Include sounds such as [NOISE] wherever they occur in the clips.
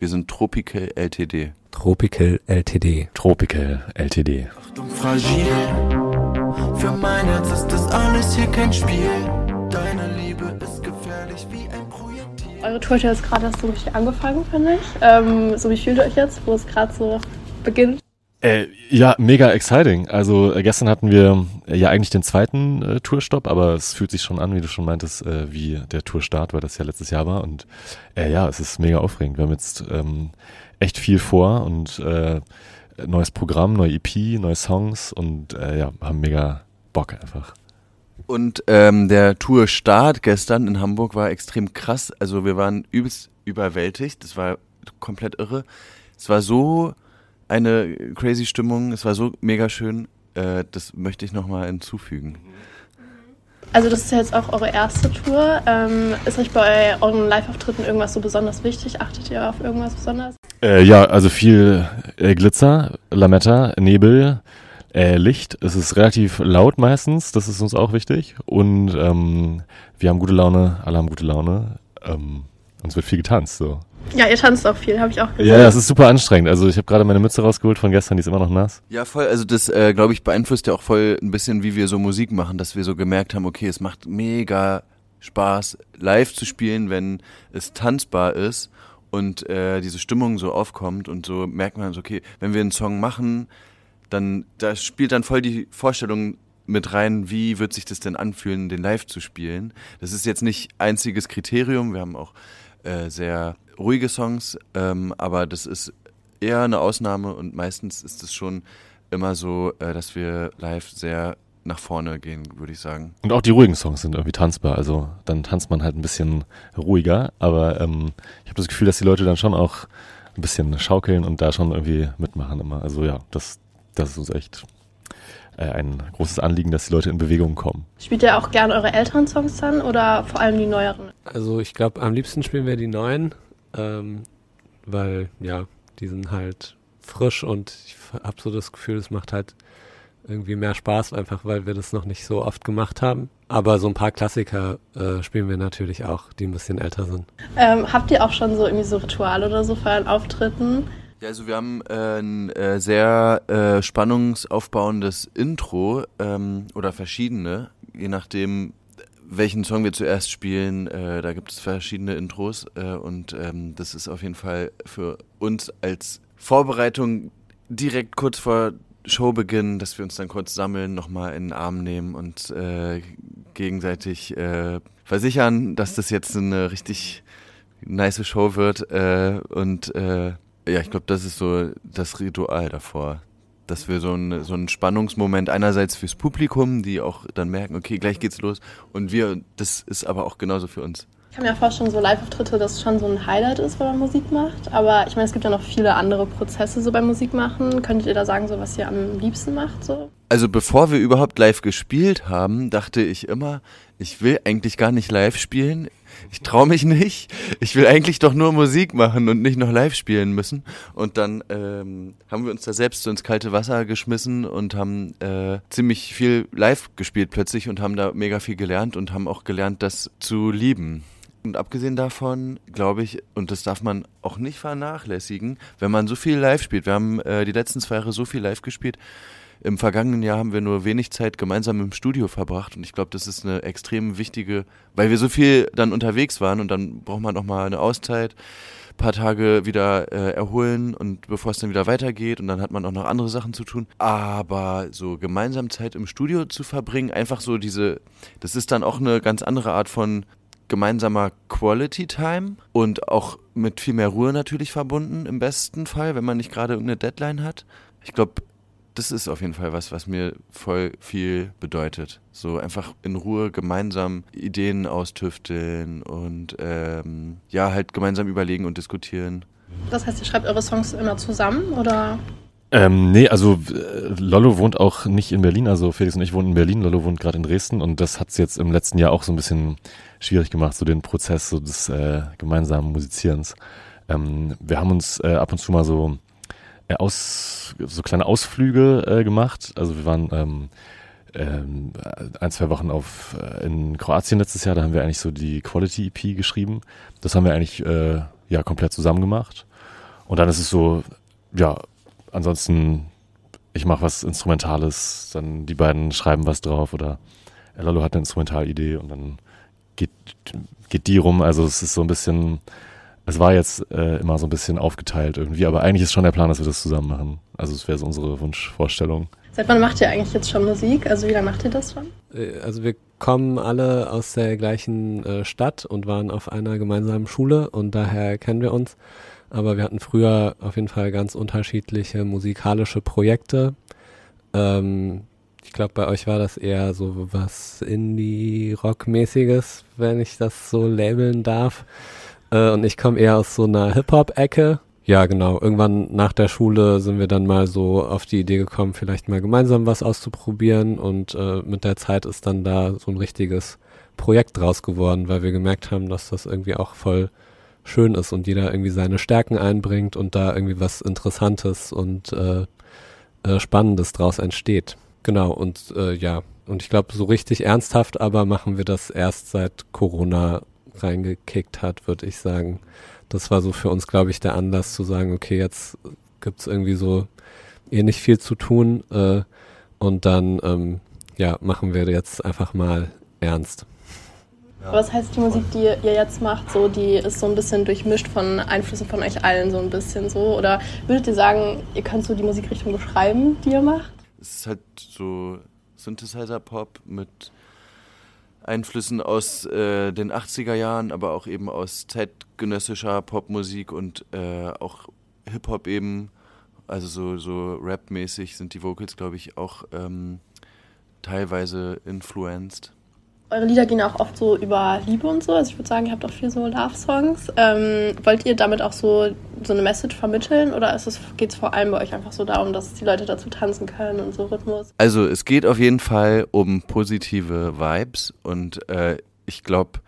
Wir sind Tropical LTD. Tropical LTD. Tropical LTD. Achtung, fragil. Für mein Herz ist das alles hier kein Spiel. Deine Liebe ist gefährlich wie ein Projektil. Eure Tour hat jetzt gerade erst so richtig angefangen, finde ich. Ähm, so wie fühlt ihr euch jetzt, wo es gerade so beginnt? Äh, ja, mega exciting. Also äh, gestern hatten wir äh, ja eigentlich den zweiten äh, Tourstopp, aber es fühlt sich schon an, wie du schon meintest, äh, wie der Tourstart, weil das ja letztes Jahr war. Und äh, ja, es ist mega aufregend. Wir haben jetzt ähm, echt viel vor und neues Programm, neue EP, neue Songs und ja, haben mega Bock einfach. Und ähm, der Tourstart gestern in Hamburg war extrem krass. Also wir waren übelst überwältigt. Das war komplett irre. Es war so eine crazy Stimmung. Es war so mega schön. Äh, das möchte ich nochmal hinzufügen. Also das ist ja jetzt auch eure erste Tour. Ähm, ist euch bei euren Live-Auftritten irgendwas so besonders wichtig? Achtet ihr auf irgendwas besonders? Äh, ja, also viel äh, Glitzer, Lametta, Nebel, äh, Licht. Es ist relativ laut meistens, das ist uns auch wichtig. Und ähm, wir haben gute Laune, alle haben gute Laune. Ähm, uns wird viel getanzt. So. Ja, ihr tanzt auch viel, habe ich auch gesehen. Ja, es ist super anstrengend. Also ich habe gerade meine Mütze rausgeholt von gestern, die ist immer noch nass. Ja, voll. Also das, äh, glaube ich, beeinflusst ja auch voll ein bisschen, wie wir so Musik machen, dass wir so gemerkt haben, okay, es macht mega Spaß, live zu spielen, wenn es tanzbar ist und äh, diese Stimmung so aufkommt und so merkt man so, okay, wenn wir einen Song machen, dann da spielt dann voll die Vorstellung mit rein, wie wird sich das denn anfühlen, den live zu spielen. Das ist jetzt nicht einziges Kriterium. Wir haben auch äh, sehr ruhige Songs, ähm, aber das ist eher eine Ausnahme und meistens ist es schon immer so, äh, dass wir live sehr nach vorne gehen, würde ich sagen. Und auch die ruhigen Songs sind irgendwie tanzbar. Also dann tanzt man halt ein bisschen ruhiger, aber ähm, ich habe das Gefühl, dass die Leute dann schon auch ein bisschen schaukeln und da schon irgendwie mitmachen immer. Also ja, das, das ist uns echt äh, ein großes Anliegen, dass die Leute in Bewegung kommen. Spielt ihr auch gerne eure älteren Songs dann oder vor allem die neueren? Also ich glaube, am liebsten spielen wir die neuen, ähm, weil ja, die sind halt frisch und ich habe so das Gefühl, es macht halt irgendwie mehr Spaß, einfach weil wir das noch nicht so oft gemacht haben. Aber so ein paar Klassiker äh, spielen wir natürlich auch, die ein bisschen älter sind. Ähm, habt ihr auch schon so irgendwie so Ritual oder so für euren Auftritten? Ja, also wir haben äh, ein äh, sehr äh, spannungsaufbauendes Intro ähm, oder verschiedene, je nachdem, welchen Song wir zuerst spielen. Äh, da gibt es verschiedene Intros äh, und ähm, das ist auf jeden Fall für uns als Vorbereitung direkt kurz vor Showbeginn, dass wir uns dann kurz sammeln, nochmal in den Arm nehmen und äh, gegenseitig äh, versichern, dass das jetzt eine richtig nice Show wird. Äh, und äh, ja, ich glaube, das ist so das Ritual davor. Dass wir so, ein, so einen Spannungsmoment einerseits fürs Publikum, die auch dann merken, okay, gleich geht's los. Und wir, das ist aber auch genauso für uns. Ich kann mir vorstellen, so Live-Auftritte, dass schon so ein Highlight ist, wenn man Musik macht. Aber ich meine, es gibt ja noch viele andere Prozesse so beim Musikmachen. Könntet ihr da sagen, so was ihr am liebsten macht? So? Also bevor wir überhaupt live gespielt haben, dachte ich immer, ich will eigentlich gar nicht live spielen. Ich traue mich nicht. Ich will eigentlich doch nur Musik machen und nicht noch live spielen müssen. Und dann ähm, haben wir uns da selbst so ins kalte Wasser geschmissen und haben äh, ziemlich viel live gespielt plötzlich und haben da mega viel gelernt und haben auch gelernt, das zu lieben. Und abgesehen davon, glaube ich, und das darf man auch nicht vernachlässigen, wenn man so viel live spielt. Wir haben äh, die letzten zwei Jahre so viel live gespielt. Im vergangenen Jahr haben wir nur wenig Zeit gemeinsam im Studio verbracht und ich glaube, das ist eine extrem wichtige, weil wir so viel dann unterwegs waren und dann braucht man noch mal eine Auszeit, paar Tage wieder äh, erholen und bevor es dann wieder weitergeht und dann hat man auch noch andere Sachen zu tun. Aber so gemeinsam Zeit im Studio zu verbringen, einfach so diese, das ist dann auch eine ganz andere Art von gemeinsamer Quality Time und auch mit viel mehr Ruhe natürlich verbunden im besten Fall, wenn man nicht gerade irgendeine Deadline hat. Ich glaube, das ist auf jeden Fall was, was mir voll viel bedeutet. So einfach in Ruhe gemeinsam Ideen austüfteln und ähm, ja, halt gemeinsam überlegen und diskutieren. Das heißt, ihr schreibt eure Songs immer zusammen oder? Ähm, nee, also äh, Lollo wohnt auch nicht in Berlin, also Felix und ich wohnen in Berlin, Lollo wohnt gerade in Dresden und das hat es jetzt im letzten Jahr auch so ein bisschen schwierig gemacht, so den Prozess so des äh, gemeinsamen Musizierens. Ähm, wir haben uns äh, ab und zu mal so aus so kleine Ausflüge äh, gemacht. Also wir waren ähm, ähm, ein, zwei Wochen auf äh, in Kroatien letztes Jahr, da haben wir eigentlich so die Quality EP geschrieben. Das haben wir eigentlich äh, ja komplett zusammen gemacht. Und dann ist es so, ja, ansonsten, ich mache was Instrumentales, dann die beiden schreiben was drauf oder Lalo hat eine Instrumentalidee und dann geht, geht die rum. Also es ist so ein bisschen, es war jetzt äh, immer so ein bisschen aufgeteilt irgendwie, aber eigentlich ist schon der Plan, dass wir das zusammen machen. Also es wäre so unsere Wunschvorstellung. Seit wann macht ihr eigentlich jetzt schon Musik? Also wie lange macht ihr das schon? Äh, Also wir kommen alle aus der gleichen äh, Stadt und waren auf einer gemeinsamen Schule und daher kennen wir uns. Aber wir hatten früher auf jeden Fall ganz unterschiedliche musikalische Projekte. Ähm, ich glaube, bei euch war das eher so was Indie-Rock-mäßiges, wenn ich das so labeln darf. Äh, und ich komme eher aus so einer Hip-Hop-Ecke. Ja, genau. Irgendwann nach der Schule sind wir dann mal so auf die Idee gekommen, vielleicht mal gemeinsam was auszuprobieren. Und äh, mit der Zeit ist dann da so ein richtiges Projekt draus geworden, weil wir gemerkt haben, dass das irgendwie auch voll schön ist und jeder irgendwie seine Stärken einbringt und da irgendwie was Interessantes und äh, äh, Spannendes draus entsteht. Genau, und äh, ja, und ich glaube, so richtig ernsthaft aber machen wir das erst seit Corona reingekickt hat, würde ich sagen. Das war so für uns, glaube ich, der Anlass zu sagen, okay, jetzt gibt's irgendwie so eh nicht viel zu tun äh, und dann ähm, ja, machen wir jetzt einfach mal ernst. Aber was heißt die Musik, die ihr jetzt macht, so, die ist so ein bisschen durchmischt von Einflüssen von euch allen, so ein bisschen so? Oder würdet ihr sagen, ihr könnt so die Musikrichtung beschreiben, die ihr macht? Es ist halt so Synthesizer-Pop mit Einflüssen aus äh, den 80er Jahren, aber auch eben aus zeitgenössischer Popmusik und äh, auch Hip-Hop eben. Also so, so Rap-mäßig sind die Vocals, glaube ich, auch ähm, teilweise influenced. Eure Lieder gehen auch oft so über Liebe und so. Also ich würde sagen, ihr habt auch viel so Love-Songs. Ähm, wollt ihr damit auch so, so eine Message vermitteln oder geht es vor allem bei euch einfach so darum, dass die Leute dazu tanzen können und so Rhythmus? Also es geht auf jeden Fall um positive Vibes und äh, ich glaube,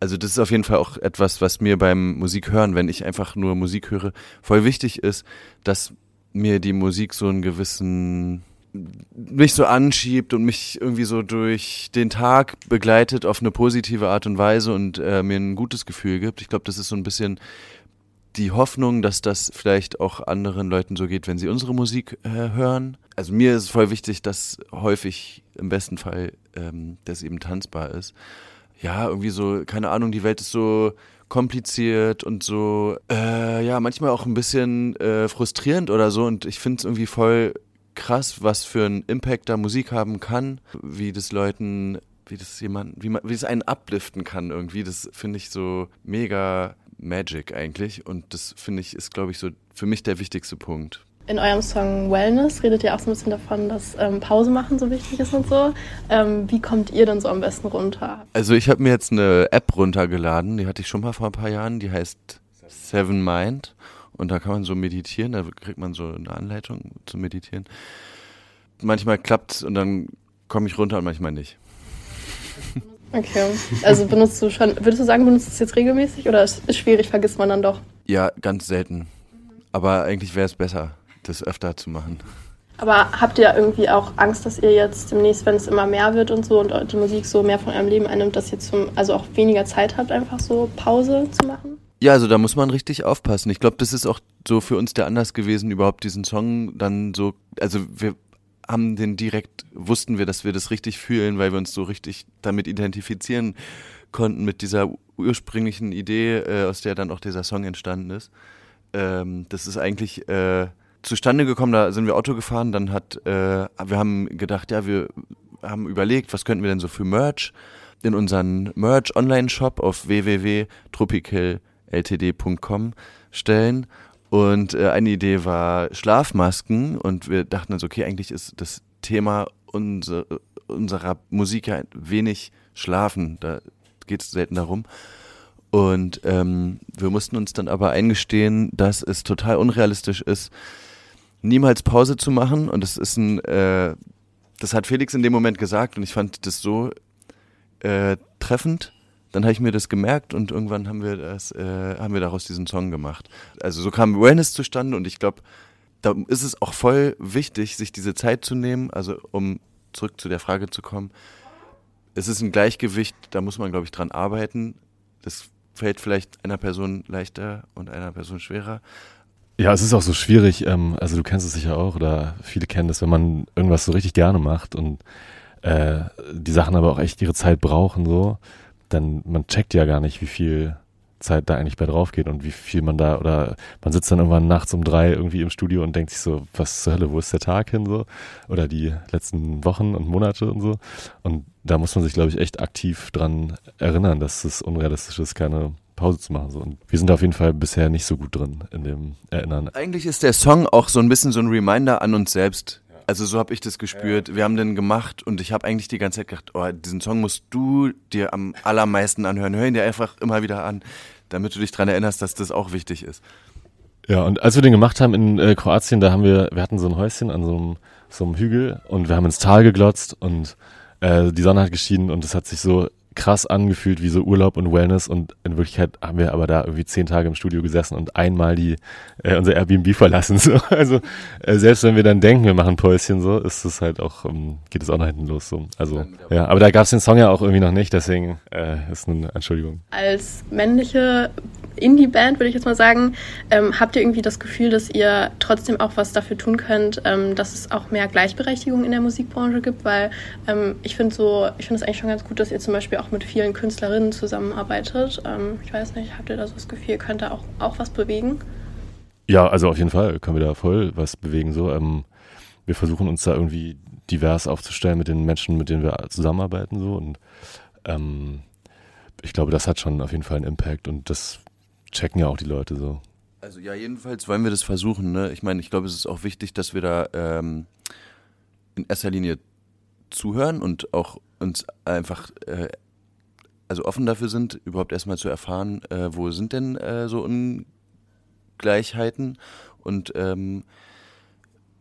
also das ist auf jeden Fall auch etwas, was mir beim Musikhören, wenn ich einfach nur Musik höre, voll wichtig ist, dass mir die Musik so einen gewissen mich so anschiebt und mich irgendwie so durch den Tag begleitet auf eine positive Art und Weise und äh, mir ein gutes Gefühl gibt. Ich glaube, das ist so ein bisschen die Hoffnung, dass das vielleicht auch anderen Leuten so geht, wenn sie unsere Musik äh, hören. Also mir ist voll wichtig, dass häufig im besten Fall ähm, das eben tanzbar ist. Ja, irgendwie so, keine Ahnung, die Welt ist so kompliziert und so, äh, ja, manchmal auch ein bisschen äh, frustrierend oder so und ich finde es irgendwie voll krass, was für einen Impact da Musik haben kann, wie das Leuten, wie das jemanden, wie man, wie es einen upliften kann irgendwie. Das finde ich so mega Magic eigentlich und das finde ich ist, glaube ich, so für mich der wichtigste Punkt. In eurem Song Wellness redet ihr auch so ein bisschen davon, dass ähm, Pause machen so wichtig ist und so. Ähm, wie kommt ihr denn so am besten runter? Also ich habe mir jetzt eine App runtergeladen, die hatte ich schon mal vor ein paar Jahren, die heißt Seven Mind und da kann man so meditieren, da kriegt man so eine Anleitung zu meditieren. Manchmal klappt's und dann komme ich runter und manchmal nicht. Okay, also benutzt du schon, würdest du sagen, benutzt du es jetzt regelmäßig oder ist es schwierig, vergisst man dann doch? Ja, ganz selten. Aber eigentlich wäre es besser, das öfter zu machen. Aber habt ihr irgendwie auch Angst, dass ihr jetzt demnächst, wenn es immer mehr wird und so und die Musik so mehr von eurem Leben einnimmt, dass ihr zum, also auch weniger Zeit habt, einfach so Pause zu machen? Ja, also da muss man richtig aufpassen. Ich glaube, das ist auch so für uns der Anlass gewesen, überhaupt diesen Song dann so, also wir haben den direkt, wussten wir, dass wir das richtig fühlen, weil wir uns so richtig damit identifizieren konnten mit dieser ursprünglichen Idee, äh, aus der dann auch dieser Song entstanden ist. Ähm, das ist eigentlich äh, zustande gekommen, da sind wir Auto gefahren, dann hat, äh, wir haben gedacht, ja, wir haben überlegt, was könnten wir denn so für Merch in unseren Merch-Online-Shop auf www.tropicalltd.com stellen. Und äh, eine Idee war Schlafmasken und wir dachten uns, okay, eigentlich ist das Thema unser, unserer Musik ja wenig Schlafen, da geht es selten darum. Und ähm, wir mussten uns dann aber eingestehen, dass es total unrealistisch ist, niemals Pause zu machen. Und das ist ein, äh, das hat Felix in dem Moment gesagt und ich fand das so äh, treffend. Dann habe ich mir das gemerkt und irgendwann haben wir das, äh, haben wir daraus diesen Song gemacht. Also so kam Awareness zustande und ich glaube, da ist es auch voll wichtig, sich diese Zeit zu nehmen, also um zurück zu der Frage zu kommen. Es ist ein Gleichgewicht, da muss man, glaube ich, dran arbeiten. Das fällt vielleicht einer Person leichter und einer Person schwerer. Ja, es ist auch so schwierig, ähm, also du kennst es sicher auch oder viele kennen das, wenn man irgendwas so richtig gerne macht und äh, die Sachen aber auch echt ihre Zeit brauchen, so, dann man checkt ja gar nicht, wie viel Zeit da eigentlich bei drauf geht und wie viel man da oder man sitzt dann irgendwann nachts um drei irgendwie im Studio und denkt sich so, was zur Hölle, wo ist der Tag hin so? Oder die letzten Wochen und Monate und so. Und da muss man sich, glaube ich, echt aktiv dran erinnern, dass es unrealistisch ist, keine Pause zu machen. So. Und wir sind auf jeden Fall bisher nicht so gut drin in dem Erinnern. Eigentlich ist der Song auch so ein bisschen so ein Reminder an uns selbst. Also so habe ich das gespürt. Wir haben den gemacht und ich habe eigentlich die ganze Zeit gedacht, oh, diesen Song musst du dir am allermeisten anhören. Hör ihn dir einfach immer wieder an, damit du dich dran erinnerst, dass das auch wichtig ist. Ja, und als wir den gemacht haben in äh, Kroatien, da haben wir, wir hatten so ein Häuschen an so einem, so einem Hügel und wir haben ins Tal geglotzt und äh, die Sonne hat geschienen und es hat sich so krass angefühlt wie so Urlaub und Wellness und in Wirklichkeit haben wir aber da irgendwie zehn Tage im Studio gesessen und einmal die äh, unser Airbnb verlassen. [LAUGHS] So. Also äh, selbst wenn wir dann denken, wir machen Päuschen so, ist es halt auch, ähm, geht es auch nach hinten los. So. Also ja, aber da gab es den Song ja auch irgendwie noch nicht, deswegen äh, ist eine Entschuldigung. Als männliche Indie-Band, würde ich jetzt mal sagen, ähm, habt ihr irgendwie das Gefühl, dass ihr trotzdem auch was dafür tun könnt, ähm, dass es auch mehr Gleichberechtigung in der Musikbranche gibt? Weil ähm, ich finde so, ich finde es eigentlich schon ganz gut, dass ihr zum Beispiel auch mit vielen Künstlerinnen zusammenarbeitet. Ähm, ich weiß nicht, habt ihr da so das Gefühl, ihr könnt da auch, auch was bewegen? Ja, also auf jeden Fall können wir da voll was bewegen. So, ähm, wir versuchen uns da irgendwie divers aufzustellen mit den Menschen, mit denen wir zusammenarbeiten so und ähm, ich glaube, das hat schon auf jeden Fall einen Impact und das checken ja auch die Leute so. Also ja, jedenfalls wollen wir das versuchen. Ne? Ich meine, ich glaube, es ist auch wichtig, dass wir da ähm, in erster Linie zuhören und auch uns einfach äh, also offen dafür sind, überhaupt erstmal zu erfahren, äh, wo sind denn äh, so Ungleichheiten und ähm,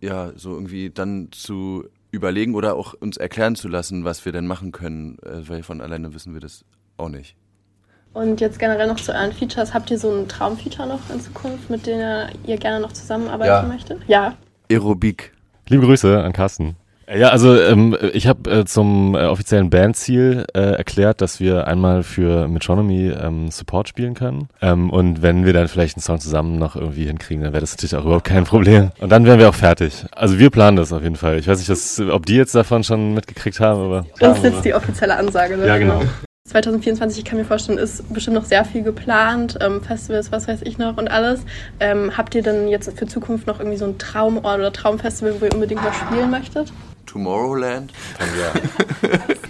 ja, so irgendwie dann zu überlegen oder auch uns erklären zu lassen, was wir denn machen können, äh, weil von alleine wissen wir das auch nicht. Und jetzt generell noch zu euren Features. Habt ihr so ein Traumfeature noch in Zukunft, mit dem ihr gerne noch zusammenarbeiten Ja. möchtet? Ja. Aerobik. Liebe Grüße an Carsten. Ja, also ähm, ich habe äh, zum äh, offiziellen Bandziel äh, erklärt, dass wir einmal für Metronomy ähm, Support spielen können. Ähm, und wenn wir dann vielleicht einen Song zusammen noch irgendwie hinkriegen, dann wäre das natürlich auch überhaupt kein Problem. Und dann wären wir auch fertig. Also wir planen das auf jeden Fall. Ich weiß nicht, dass, ob die jetzt davon schon mitgekriegt haben, aber. Das ist jetzt die offizielle Ansage. Ne? Ja, genau. 2024, ich kann mir vorstellen, ist bestimmt noch sehr viel geplant, ähm, Festivals, was weiß ich noch und alles. Ähm, habt ihr denn jetzt für Zukunft noch irgendwie so ein Traumort oder Traumfestival, wo ihr unbedingt mal spielen möchtet? Tomorrowland. [LAUGHS]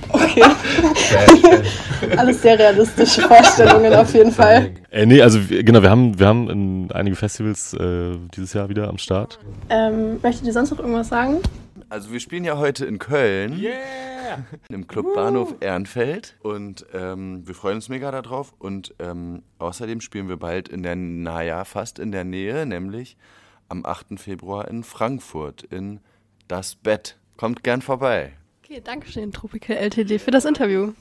Okay. Alles sehr realistische Vorstellungen auf jeden Fall. Äh, nee, also wir- genau, wir haben, wir haben in einige Festivals äh, dieses Jahr wieder am Start. Ähm, möchtet ihr sonst noch irgendwas sagen? Also wir spielen ja heute in Köln. Im Club Bahnhof Ehrenfeld. Und ähm, wir freuen uns mega darauf. Und ähm, außerdem spielen wir bald in der, naja, fast in der Nähe, nämlich am 8. Februar in Frankfurt in Das Bett. Kommt gern vorbei. Okay, danke schön, Tropical LTD, für das Interview.